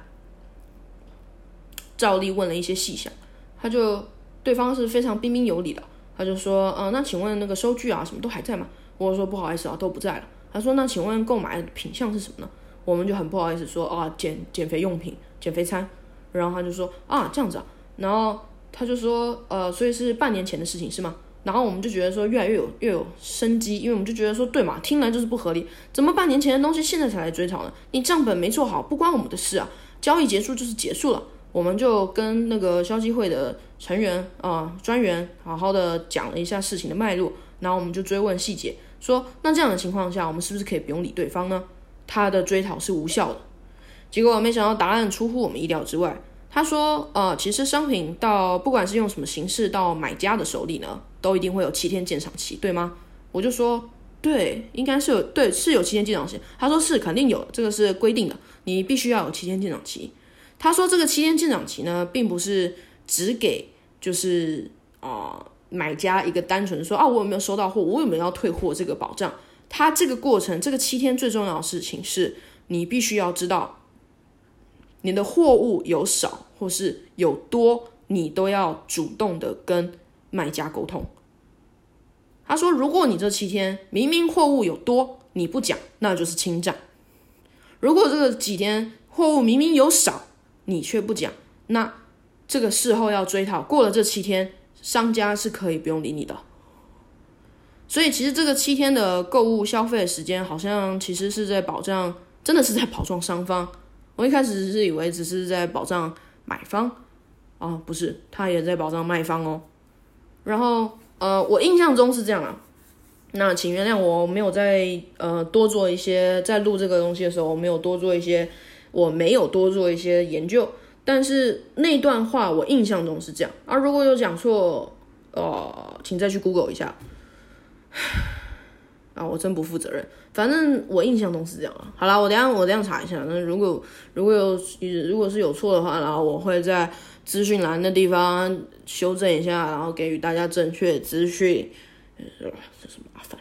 照例问了一些细项，他就对方是非常彬彬有礼的，他就说，嗯，那请问那个收据啊什么都还在吗？我说不好意思啊，都不在了。他说那请问购买品相是什么呢？我们就很不好意思说啊减减肥用品、减肥餐，然后他就说啊这样子啊，然后他就说呃所以是半年前的事情是吗？然后我们就觉得说越来越有越有生机，因为我们就觉得说对嘛，听来就是不合理，怎么半年前的东西现在才来追讨呢？你账本没做好不关我们的事啊，交易结束就是结束了，我们就跟那个消基会的成员啊专员好好的讲了一下事情的脉络，然后我们就追问细节，说那这样的情况下，我们是不是可以不用理对方呢？他的追讨是无效的，结果没想到答案出乎我们意料之外。他说：“呃，其实商品到不管是用什么形式到买家的手里呢，都一定会有七天鉴赏期，对吗？”我就说：“对，应该是有，对，是有七天鉴赏期。”他说：“是，肯定有，这个是规定的，你必须要有七天鉴赏期。”他说：“这个七天鉴赏期呢，并不是只给就是啊买家一个单纯说啊我有没有收到货，我有没有要退货这个保障。他这个过程，这个七天最重要的事情是你必须要知道。”你的货物有少或是有多，你都要主动的跟卖家沟通。他说，如果你这七天明明货物有多，你不讲，那就是侵占；如果这个几天货物明明有少，你却不讲，那这个事后要追讨。过了这七天，商家是可以不用理你的。所以，其实这个七天的购物消费时间，好像其实是在保障，真的是在保障双方。我一开始是以为只是在保障买方，啊，不是，他也在保障卖方哦。然后，呃，我印象中是这样啊。那请原谅我没有在呃多做一些，在录这个东西的时候，我没有多做一些，我没有多做一些研究。但是那段话我印象中是这样啊。如果有讲错，呃，请再去 Google 一下。啊，我真不负责任。反正我印象中是这样啊。好了，我等下我等下查一下。那如果如果有如果是有错的话，然后我会在资讯栏的地方修正一下，然后给予大家正确资讯。这是麻烦。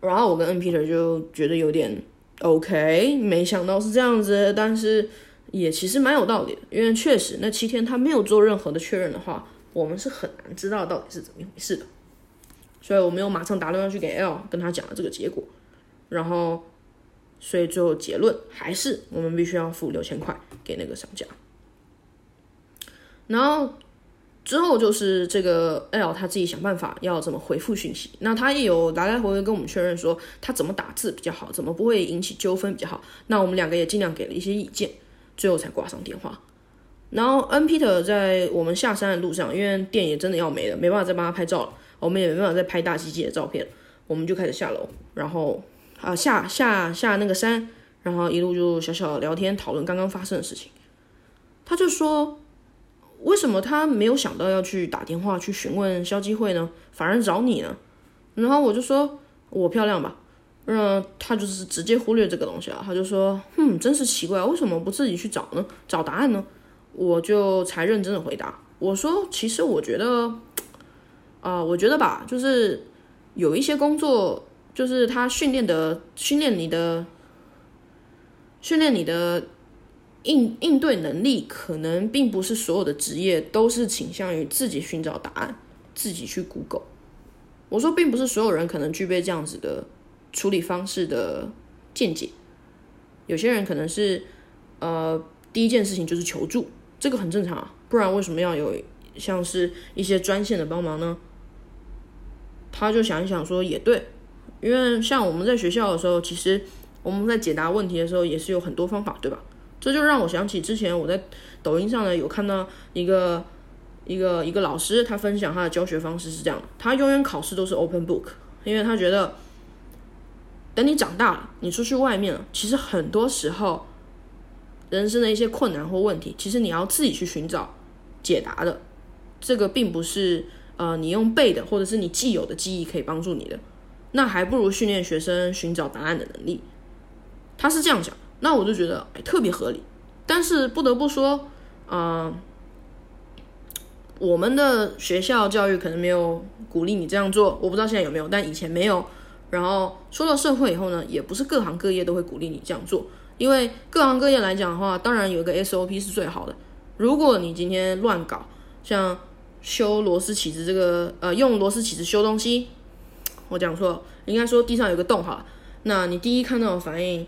然后我跟 N Peter 就觉得有点 OK，没想到是这样子，但是也其实蛮有道理的，因为确实那七天他没有做任何的确认的话，我们是很难知道到底是怎么一回事的。所以我没有马上打电话去给 L 跟他讲了这个结果，然后，所以最后结论还是我们必须要付六千块给那个商家。然后之后就是这个 L 他自己想办法要怎么回复讯息，那他也有来来回回跟我们确认说他怎么打字比较好，怎么不会引起纠纷比较好。那我们两个也尽量给了一些意见，最后才挂上电话。然后 N Peter 在我们下山的路上，因为店也真的要没了，没办法再帮他拍照了。我们也没办法再拍大机器的照片，我们就开始下楼，然后啊下下下那个山，然后一路就小小聊天讨论刚刚发生的事情。他就说，为什么他没有想到要去打电话去询问消基会呢？反而找你呢？然后我就说，我漂亮吧？嗯，他就是直接忽略这个东西啊。他就说，哼，真是奇怪，为什么不自己去找呢？找答案呢？我就才认真的回答，我说，其实我觉得。啊，我觉得吧，就是有一些工作，就是他训练的训练你的训练你的应应对能力，可能并不是所有的职业都是倾向于自己寻找答案，自己去 Google。我说，并不是所有人可能具备这样子的处理方式的见解，有些人可能是呃第一件事情就是求助，这个很正常啊，不然为什么要有像是一些专线的帮忙呢？他就想一想说也对，因为像我们在学校的时候，其实我们在解答问题的时候也是有很多方法，对吧？这就让我想起之前我在抖音上呢有看到一个一个一个老师，他分享他的教学方式是这样的：他永远考试都是 open book，因为他觉得等你长大了，你出去外面了，其实很多时候人生的一些困难或问题，其实你要自己去寻找解答的，这个并不是。呃，你用背的，或者是你既有的记忆可以帮助你的，那还不如训练学生寻找答案的能力。他是这样讲，那我就觉得特别合理。但是不得不说，啊，我们的学校教育可能没有鼓励你这样做，我不知道现在有没有，但以前没有。然后说到社会以后呢，也不是各行各业都会鼓励你这样做，因为各行各业来讲的话，当然有一个 SOP 是最好的。如果你今天乱搞，像修螺丝起子这个，呃，用螺丝起子修东西，我讲错，应该说地上有个洞哈。那你第一看到的反应，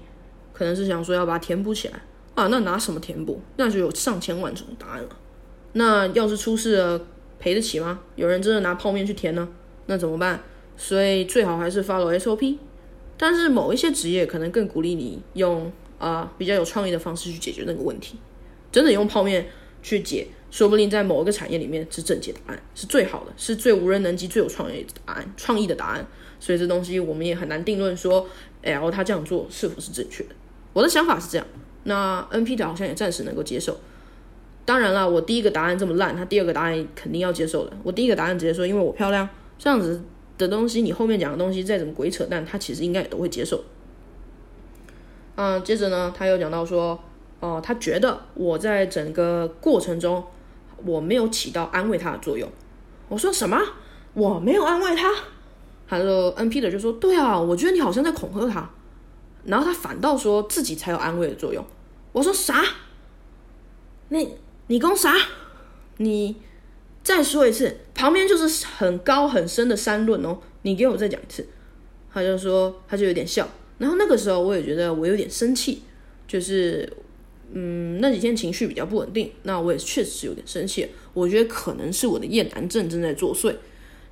可能是想说要把它填补起来啊。那拿什么填补？那就有上千万种答案了。那要是出事了，赔得起吗？有人真的拿泡面去填呢？那怎么办？所以最好还是 follow SOP。但是某一些职业可能更鼓励你用啊比较有创意的方式去解决那个问题。真的用泡面去解，说不定在某一个产业里面是正解答案，是最好的，是最无人能及、最有创意的答案，创意的答案。所以这东西我们也很难定论说，L 他这样做是否是正确的。我的想法是这样，那 N P 的好像也暂时能够接受。当然了，我第一个答案这么烂，他第二个答案肯定要接受的。我第一个答案直接说，因为我漂亮，这样子的东西，你后面讲的东西再怎么鬼扯淡，他其实应该也都会接受。嗯，接着呢，他又讲到说。哦，他觉得我在整个过程中我没有起到安慰他的作用。我说什么？我没有安慰他？他说 N P 的就说对啊，我觉得你好像在恐吓他。然后他反倒说自己才有安慰的作用。我说啥？你你讲啥？你再说一次，旁边就是很高很深的山论哦。你给我再讲一次。他就说他就有点笑。然后那个时候我也觉得我有点生气，就是。嗯，那几天情绪比较不稳定，那我也确实是有点生气。我觉得可能是我的厌男症正在作祟。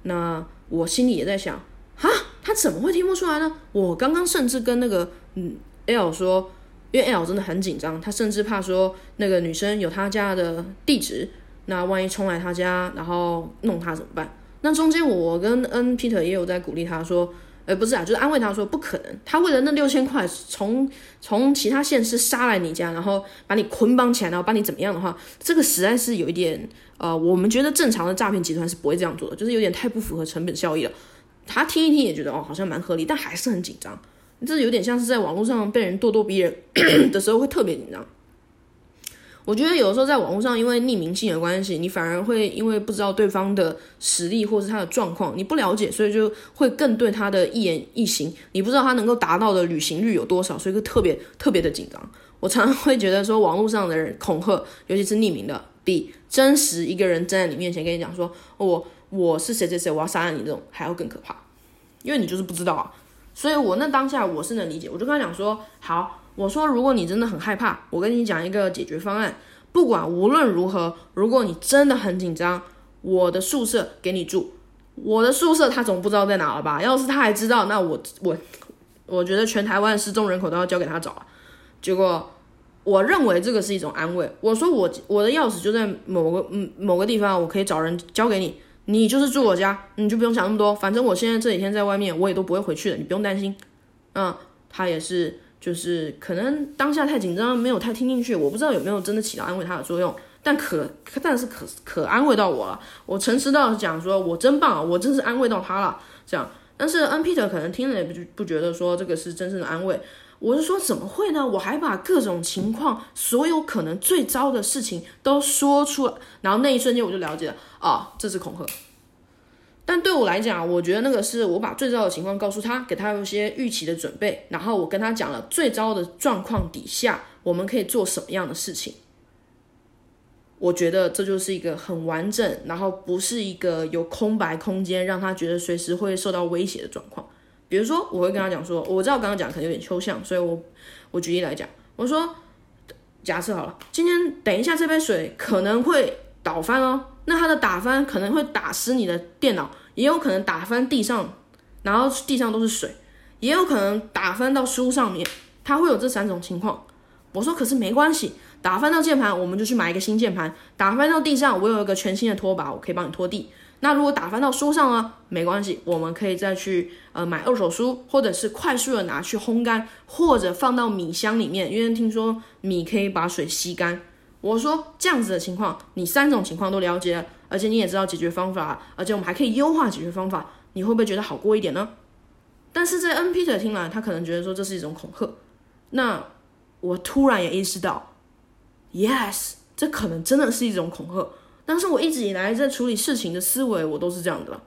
那我心里也在想，哈，他怎么会听不出来呢？我刚刚甚至跟那个嗯 L 说，因为 L 真的很紧张，他甚至怕说那个女生有他家的地址，那万一冲来他家，然后弄他怎么办？那中间我跟 N Peter 也有在鼓励他说。呃，不是啊，就是安慰他说不可能，他为了那六千块从从其他县市杀来你家，然后把你捆绑起来，然后把你怎么样的话，这个实在是有一点呃，我们觉得正常的诈骗集团是不会这样做的，就是有点太不符合成本效益了。他听一听也觉得哦，好像蛮合理，但还是很紧张，这有点像是在网络上被人咄咄逼人 的时候会特别紧张。我觉得有的时候在网络上，因为匿名性的关系，你反而会因为不知道对方的实力或是他的状况，你不了解，所以就会更对他的一言一行，你不知道他能够达到的旅行率有多少，所以会特别特别的紧张。我常常会觉得说，网络上的人恐吓，尤其是匿名的，比真实一个人站在你面前跟你讲说，我我是谁谁谁，我要杀了你这种还要更可怕，因为你就是不知道啊。所以我那当下我是能理解，我就跟他讲说，好。我说，如果你真的很害怕，我跟你讲一个解决方案。不管无论如何，如果你真的很紧张，我的宿舍给你住。我的宿舍他总不知道在哪了吧？要是他还知道，那我我我觉得全台湾失踪人口都要交给他找啊。结果我认为这个是一种安慰。我说我我的钥匙就在某个嗯某个地方，我可以找人交给你。你就是住我家，你就不用想那么多。反正我现在这几天在外面，我也都不会回去的，你不用担心。嗯，他也是。就是可能当下太紧张，没有太听进去，我不知道有没有真的起到安慰他的作用，但可但是可可安慰到我了。我诚实到讲说，我真棒，我真是安慰到他了。这样，但是 N Peter 可能听了也不不觉得说这个是真正的安慰。我是说怎么会呢？我还把各种情况，所有可能最糟的事情都说出来，然后那一瞬间我就了解了，啊，这是恐吓。但对我来讲，我觉得那个是我把最糟的情况告诉他，给他一些预期的准备，然后我跟他讲了最糟的状况底下我们可以做什么样的事情。我觉得这就是一个很完整，然后不是一个有空白空间让他觉得随时会受到威胁的状况。比如说，我会跟他讲说，我知道刚刚讲可能有点抽象，所以我我举例来讲，我说假设好了，今天等一下这杯水可能会倒翻哦。那它的打翻可能会打湿你的电脑，也有可能打翻地上，然后地上都是水，也有可能打翻到书上面，它会有这三种情况。我说可是没关系，打翻到键盘，我们就去买一个新键盘；打翻到地上，我有一个全新的拖把，我可以帮你拖地。那如果打翻到书上呢？没关系，我们可以再去呃买二手书，或者是快速的拿去烘干，或者放到米箱里面，因为听说米可以把水吸干。我说这样子的情况，你三种情况都了解了，而且你也知道解决方法，而且我们还可以优化解决方法，你会不会觉得好过一点呢？但是在 N P 者听来，他可能觉得说这是一种恐吓。那我突然也意识到，Yes，这可能真的是一种恐吓。但是我一直以来在处理事情的思维，我都是这样的，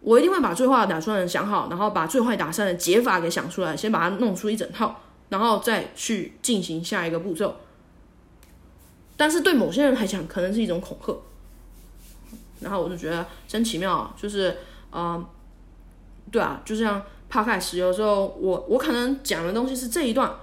我一定会把最坏的打算想好，然后把最坏打算的解法给想出来，先把它弄出一整套，然后再去进行下一个步骤。但是对某些人来讲，可能是一种恐吓。然后我就觉得真奇妙，就是，呃，对啊，就像 podcast，有时候我我可能讲的东西是这一段。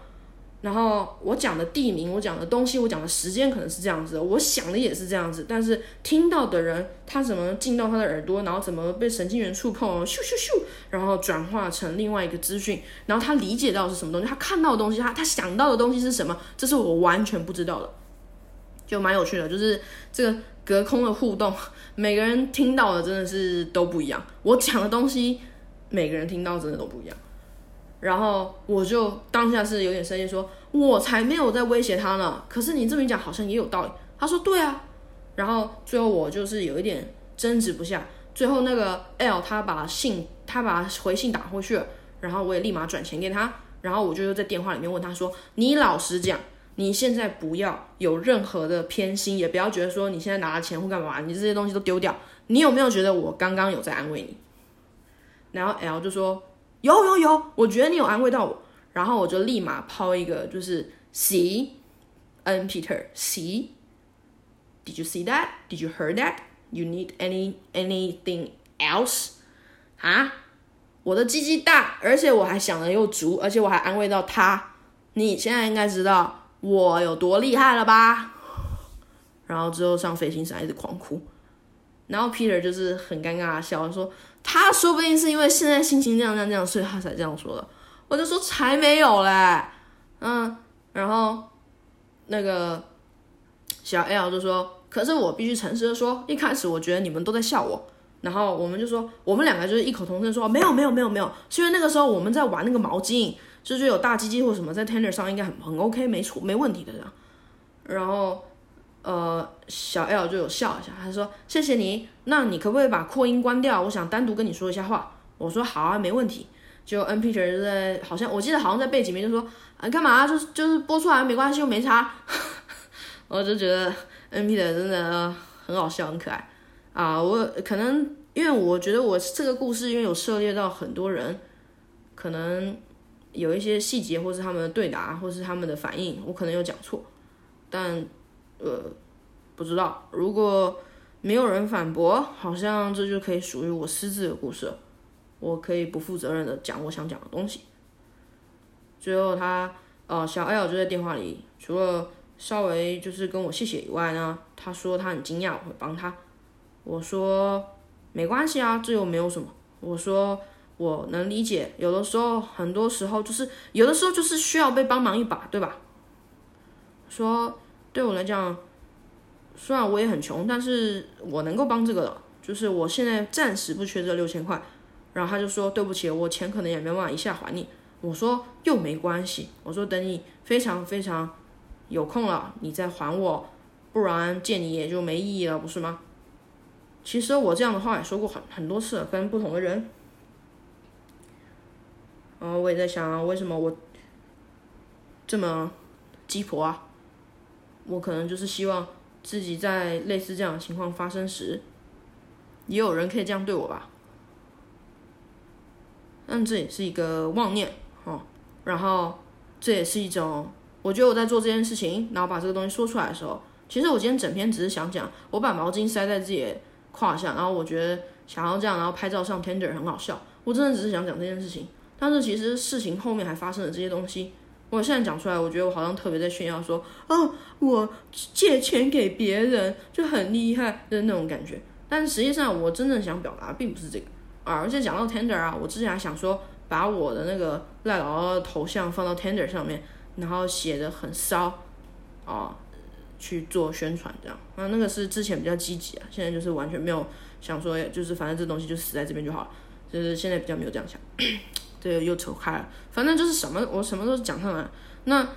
然后我讲的地名，我讲的东西，我讲的时间可能是这样子的，我想的也是这样子，但是听到的人他怎么进到他的耳朵，然后怎么被神经元触碰，咻咻咻，然后转化成另外一个资讯，然后他理解到是什么东西，他看到的东西，他他想到的东西是什么，这是我完全不知道的，就蛮有趣的，就是这个隔空的互动，每个人听到的真的是都不一样，我讲的东西，每个人听到真的都不一样。然后我就当下是有点生气，说我才没有在威胁他呢。可是你这么一讲，好像也有道理。他说对啊。然后最后我就是有一点争执不下。最后那个 L 他把信他把回信打回去了，然后我也立马转钱给他。然后我就又在电话里面问他说：“你老实讲，你现在不要有任何的偏心，也不要觉得说你现在拿了钱或干嘛，你这些东西都丢掉。你有没有觉得我刚刚有在安慰你？”然后 L 就说。有有有，我觉得你有安慰到我，然后我就立马抛一个，就是 See，N Peter，See，Did you see that? Did you heard that? You need any anything else? 啊，我的鸡鸡大，而且我还想的又足，而且我还安慰到他。你现在应该知道我有多厉害了吧？然后之后上飞行伞一直狂哭，然后 Peter 就是很尴尬的笑说。他说不定是因为现在心情这样这样这样，所以他才这样说的。我就说才没有嘞，嗯，然后那个小 L 就说，可是我必须诚实的说，一开始我觉得你们都在笑我，然后我们就说，我们两个就是异口同声说，没有没有没有没有，是因为那个时候我们在玩那个毛巾，就是有大鸡鸡或什么在 tender 上应该很很 OK 没错没问题的这样，然后。呃，小 L 就有笑一下，他说：“谢谢你，那你可不可以把扩音关掉？我想单独跟你说一下话。”我说：“好啊，没问题。”就 N Peter 在，好像我记得好像在背景里面就说：“啊，干嘛？就是就是播出来没关系，又没差。”我就觉得 N Peter 真的很好笑，很可爱啊！我可能因为我觉得我这个故事因为有涉猎到很多人，可能有一些细节，或是他们的对答，或是他们的反应，我可能有讲错，但。呃，不知道。如果没有人反驳，好像这就可以属于我私自的故事。我可以不负责任的讲我想讲的东西。最后他，呃，小 L 就在电话里，除了稍微就是跟我谢谢以外呢，他说他很惊讶我会帮他。我说没关系啊，这又没有什么。我说我能理解，有的时候，很多时候就是有的时候就是需要被帮忙一把，对吧？说。对我来讲，虽然我也很穷，但是我能够帮这个的，就是我现在暂时不缺这六千块。然后他就说对不起，我钱可能也没办法一下还你。我说又没关系，我说等你非常非常有空了，你再还我，不然见你也就没意义了，不是吗？其实我这样的话也说过很很多次，跟不同的人。然后我也在想，为什么我这么鸡婆啊？我可能就是希望自己在类似这样的情况发生时，也有人可以这样对我吧。但这也是一个妄念哦。然后这也是一种，我觉得我在做这件事情，然后把这个东西说出来的时候，其实我今天整篇只是想讲，我把毛巾塞在自己的胯下，然后我觉得想要这样，然后拍照上 Tender 很好笑。我真的只是想讲这件事情，但是其实事情后面还发生了这些东西。我现在讲出来，我觉得我好像特别在炫耀，说哦，我借钱给别人就很厉害的那种感觉。但实际上，我真正想表达并不是这个啊。而且讲到 Tender 啊，我之前还想说，把我的那个赖姥姥头像放到 Tender 上面，然后写的很骚啊，去做宣传这样。那那个是之前比较积极啊，现在就是完全没有想说，就是反正这东西就死在这边就好了。就是现在比较没有这样想。对，又扯开了。反正就是什么，我什么都讲上来。那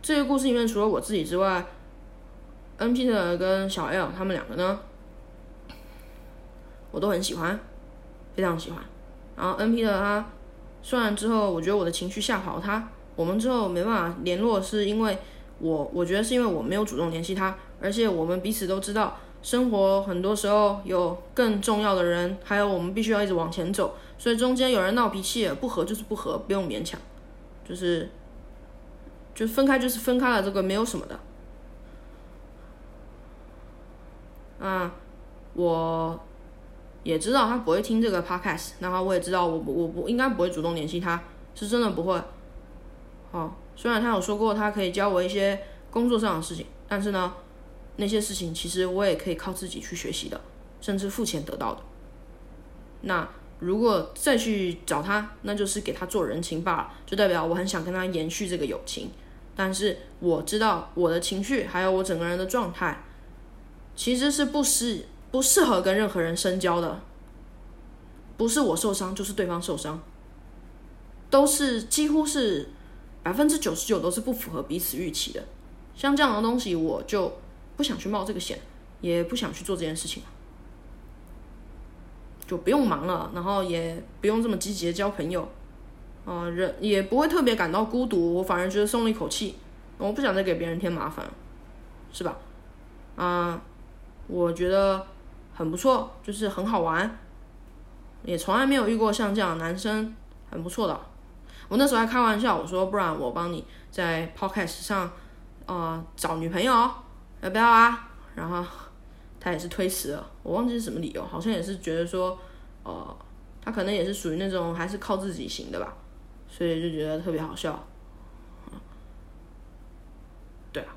这个故事里面，除了我自己之外，N P 的跟小 L 他们两个呢，我都很喜欢，非常喜欢。然后 N P 的他，虽然之后我觉得我的情绪吓跑他，我们之后没办法联络，是因为我我觉得是因为我没有主动联系他，而且我们彼此都知道，生活很多时候有更重要的人，还有我们必须要一直往前走。所以中间有人闹脾气，不和就是不和，不用勉强，就是，就分开就是分开了，这个没有什么的。啊，我也知道他不会听这个 podcast，然后我也知道我我不应该不会主动联系他，是真的不会。好，虽然他有说过他可以教我一些工作上的事情，但是呢，那些事情其实我也可以靠自己去学习的，甚至付钱得到的。那如果再去找他，那就是给他做人情罢了，就代表我很想跟他延续这个友情。但是我知道我的情绪还有我整个人的状态，其实是不适不适合跟任何人深交的。不是我受伤，就是对方受伤，都是几乎是百分之九十九都是不符合彼此预期的。像这样的东西，我就不想去冒这个险，也不想去做这件事情。就不用忙了，然后也不用这么积极的交朋友，啊，人也不会特别感到孤独，我反而觉得松了一口气，我不想再给别人添麻烦，是吧？啊，我觉得很不错，就是很好玩，也从来没有遇过像这样的男生，很不错的。我那时候还开玩笑，我说不然我帮你在 Podcast 上，啊，找女朋友，要不要啊？然后。他也是推迟了，我忘记是什么理由，好像也是觉得说，呃，他可能也是属于那种还是靠自己型的吧，所以就觉得特别好笑。对啊，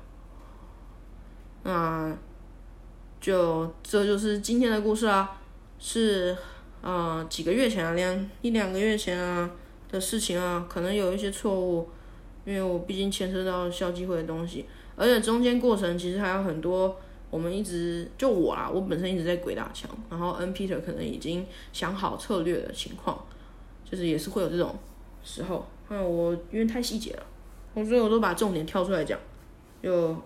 那就这就是今天的故事啦，是呃几个月前啊，两一两个月前啊的事情啊，可能有一些错误，因为我毕竟牵涉到校机会的东西，而且中间过程其实还有很多。我们一直就我啊，我本身一直在鬼打墙，然后 N Peter 可能已经想好策略的情况，就是也是会有这种时候。那我因为太细节了，我所以我都把重点挑出来讲，就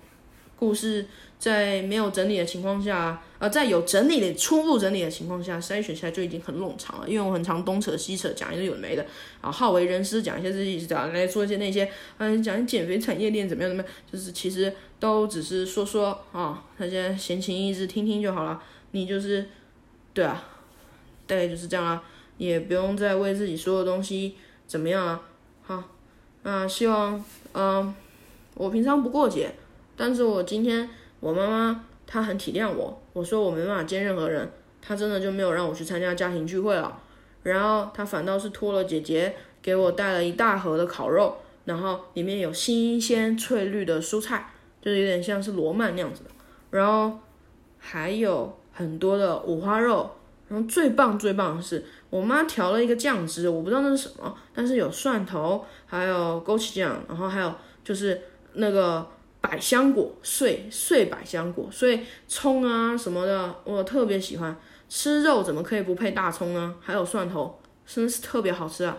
故事在没有整理的情况下，呃，在有整理的初步整理的情况下，筛选下来就已经很冗长了。因为我很常东扯西扯讲一些有的没的，啊好为人师讲一些自己是样来说一些那些，嗯，讲减肥产业链怎么样怎么样，就是其实都只是说说啊，大家闲情逸致听听就好了。你就是，对啊，大概就是这样啊，也不用再为自己说的东西怎么样啊。好，那希望，嗯，我平常不过节。但是我今天我妈妈她很体谅我，我说我没办法见任何人，她真的就没有让我去参加家庭聚会了，然后她反倒是托了姐姐给我带了一大盒的烤肉，然后里面有新鲜翠绿的蔬菜，就是有点像是罗曼那样子的，然后还有很多的五花肉，然后最棒最棒的是我妈调了一个酱汁，我不知道那是什么，但是有蒜头，还有枸杞酱，然后还有就是那个。百香果碎碎百香果，所以葱啊什么的，我特别喜欢吃肉，怎么可以不配大葱呢？还有蒜头，真是特别好吃啊！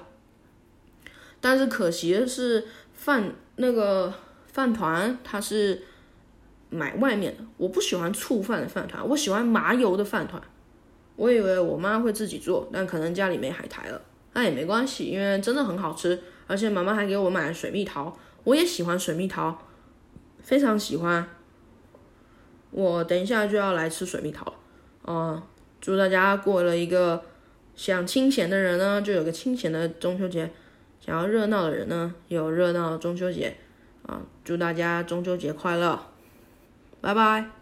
但是可惜的是，饭那个饭团它是买外面的，我不喜欢醋饭的饭团，我喜欢麻油的饭团。我以为我妈会自己做，但可能家里没海苔了，那也没关系，因为真的很好吃，而且妈妈还给我买了水蜜桃，我也喜欢水蜜桃。非常喜欢，我等一下就要来吃水蜜桃了。嗯，祝大家过了一个想清闲的人呢，就有个清闲的中秋节；想要热闹的人呢，有热闹的中秋节。啊，祝大家中秋节快乐，拜拜。